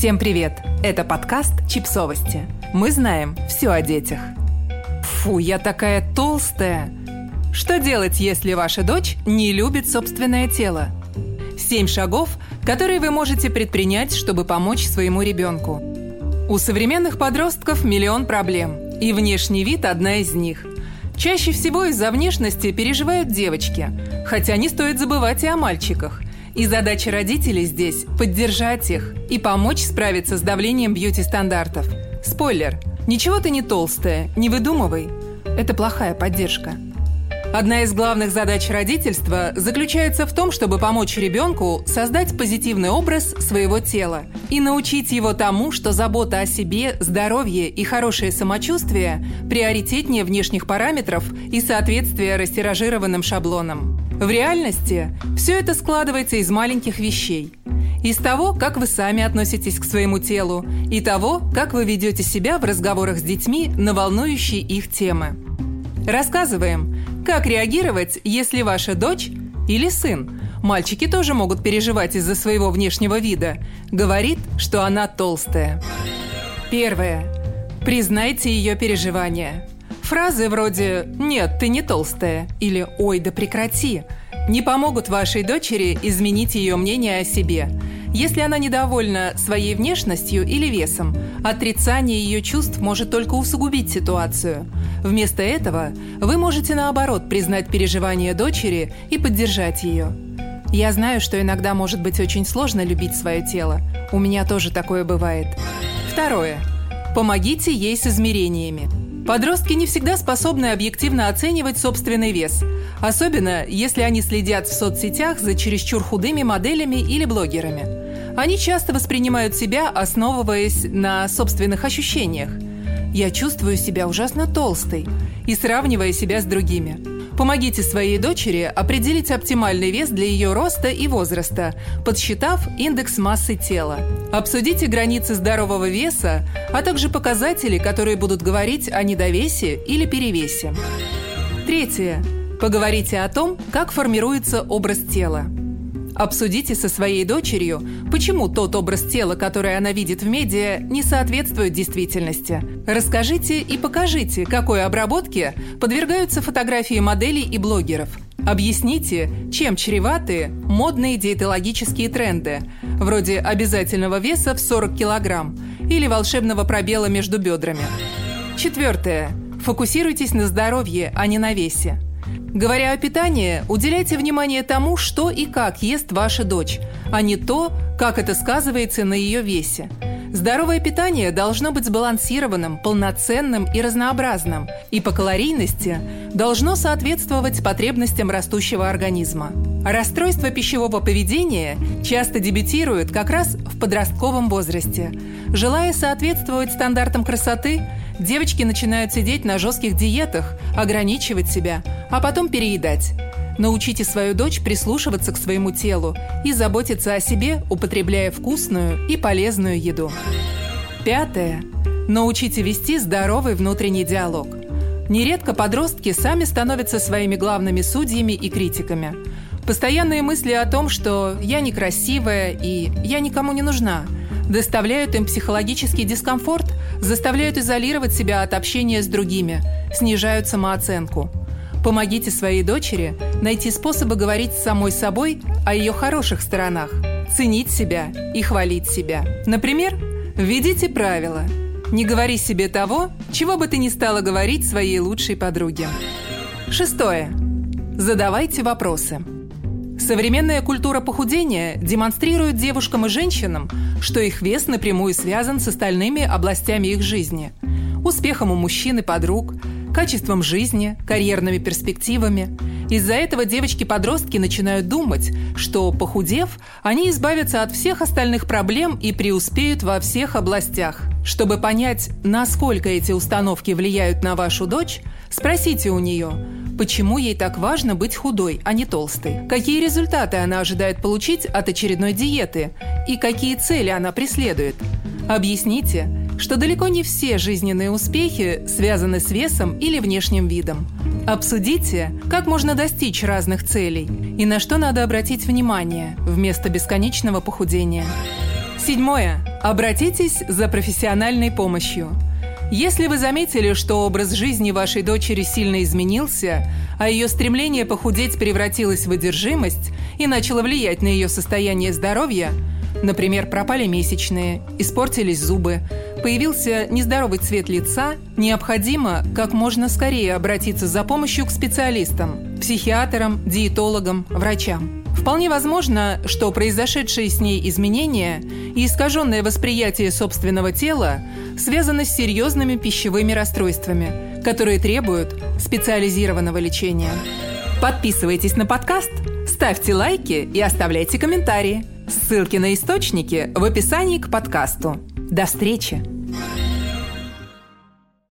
Всем привет! Это подкаст «Чипсовости». Мы знаем все о детях. Фу, я такая толстая! Что делать, если ваша дочь не любит собственное тело? Семь шагов, которые вы можете предпринять, чтобы помочь своему ребенку. У современных подростков миллион проблем, и внешний вид – одна из них. Чаще всего из-за внешности переживают девочки, хотя не стоит забывать и о мальчиках – и задача родителей здесь – поддержать их и помочь справиться с давлением бьюти-стандартов. Спойлер – ничего ты не толстая, не выдумывай. Это плохая поддержка. Одна из главных задач родительства заключается в том, чтобы помочь ребенку создать позитивный образ своего тела и научить его тому, что забота о себе, здоровье и хорошее самочувствие приоритетнее внешних параметров и соответствия растиражированным шаблонам. В реальности все это складывается из маленьких вещей. Из того, как вы сами относитесь к своему телу, и того, как вы ведете себя в разговорах с детьми на волнующие их темы. Рассказываем, как реагировать, если ваша дочь или сын, мальчики тоже могут переживать из-за своего внешнего вида, говорит, что она толстая. Первое. Признайте ее переживания. Фразы вроде «нет, ты не толстая» или «ой, да прекрати» не помогут вашей дочери изменить ее мнение о себе. Если она недовольна своей внешностью или весом, отрицание ее чувств может только усугубить ситуацию. Вместо этого вы можете наоборот признать переживания дочери и поддержать ее. Я знаю, что иногда может быть очень сложно любить свое тело. У меня тоже такое бывает. Второе. Помогите ей с измерениями. Подростки не всегда способны объективно оценивать собственный вес, особенно если они следят в соцсетях за чересчур худыми моделями или блогерами. Они часто воспринимают себя, основываясь на собственных ощущениях. «Я чувствую себя ужасно толстой» и сравнивая себя с другими – Помогите своей дочери определить оптимальный вес для ее роста и возраста, подсчитав индекс массы тела. Обсудите границы здорового веса, а также показатели, которые будут говорить о недовесе или перевесе. Третье. Поговорите о том, как формируется образ тела. Обсудите со своей дочерью, почему тот образ тела, который она видит в медиа, не соответствует действительности. Расскажите и покажите, какой обработке подвергаются фотографии моделей и блогеров. Объясните, чем чреваты модные диетологические тренды, вроде обязательного веса в 40 килограмм или волшебного пробела между бедрами. Четвертое. Фокусируйтесь на здоровье, а не на весе. Говоря о питании, уделяйте внимание тому, что и как ест ваша дочь, а не то, как это сказывается на ее весе. Здоровое питание должно быть сбалансированным, полноценным и разнообразным, и по калорийности должно соответствовать потребностям растущего организма. Расстройства пищевого поведения часто дебютируют как раз в подростковом возрасте. Желая соответствовать стандартам красоты, девочки начинают сидеть на жестких диетах, ограничивать себя, а потом переедать. Научите свою дочь прислушиваться к своему телу и заботиться о себе, употребляя вкусную и полезную еду. Пятое. Научите вести здоровый внутренний диалог. Нередко подростки сами становятся своими главными судьями и критиками – Постоянные мысли о том, что я некрасивая и я никому не нужна, доставляют им психологический дискомфорт, заставляют изолировать себя от общения с другими, снижают самооценку. Помогите своей дочери найти способы говорить с самой собой о ее хороших сторонах, ценить себя и хвалить себя. Например, введите правила. Не говори себе того, чего бы ты ни стала говорить своей лучшей подруге. Шестое. Задавайте вопросы. Современная культура похудения демонстрирует девушкам и женщинам, что их вес напрямую связан с остальными областями их жизни. Успехом у мужчин и подруг, качеством жизни, карьерными перспективами. Из-за этого девочки-подростки начинают думать, что, похудев, они избавятся от всех остальных проблем и преуспеют во всех областях. Чтобы понять, насколько эти установки влияют на вашу дочь, спросите у нее – Почему ей так важно быть худой, а не толстой? Какие результаты она ожидает получить от очередной диеты? И какие цели она преследует? Объясните, что далеко не все жизненные успехи связаны с весом или внешним видом. Обсудите, как можно достичь разных целей и на что надо обратить внимание вместо бесконечного похудения. Седьмое. Обратитесь за профессиональной помощью. Если вы заметили, что образ жизни вашей дочери сильно изменился, а ее стремление похудеть превратилось в одержимость и начало влиять на ее состояние здоровья, например, пропали месячные, испортились зубы, появился нездоровый цвет лица, необходимо как можно скорее обратиться за помощью к специалистам, психиатрам, диетологам, врачам. Вполне возможно, что произошедшие с ней изменения и искаженное восприятие собственного тела связаны с серьезными пищевыми расстройствами, которые требуют специализированного лечения. Подписывайтесь на подкаст, ставьте лайки и оставляйте комментарии. Ссылки на источники в описании к подкасту. До встречи!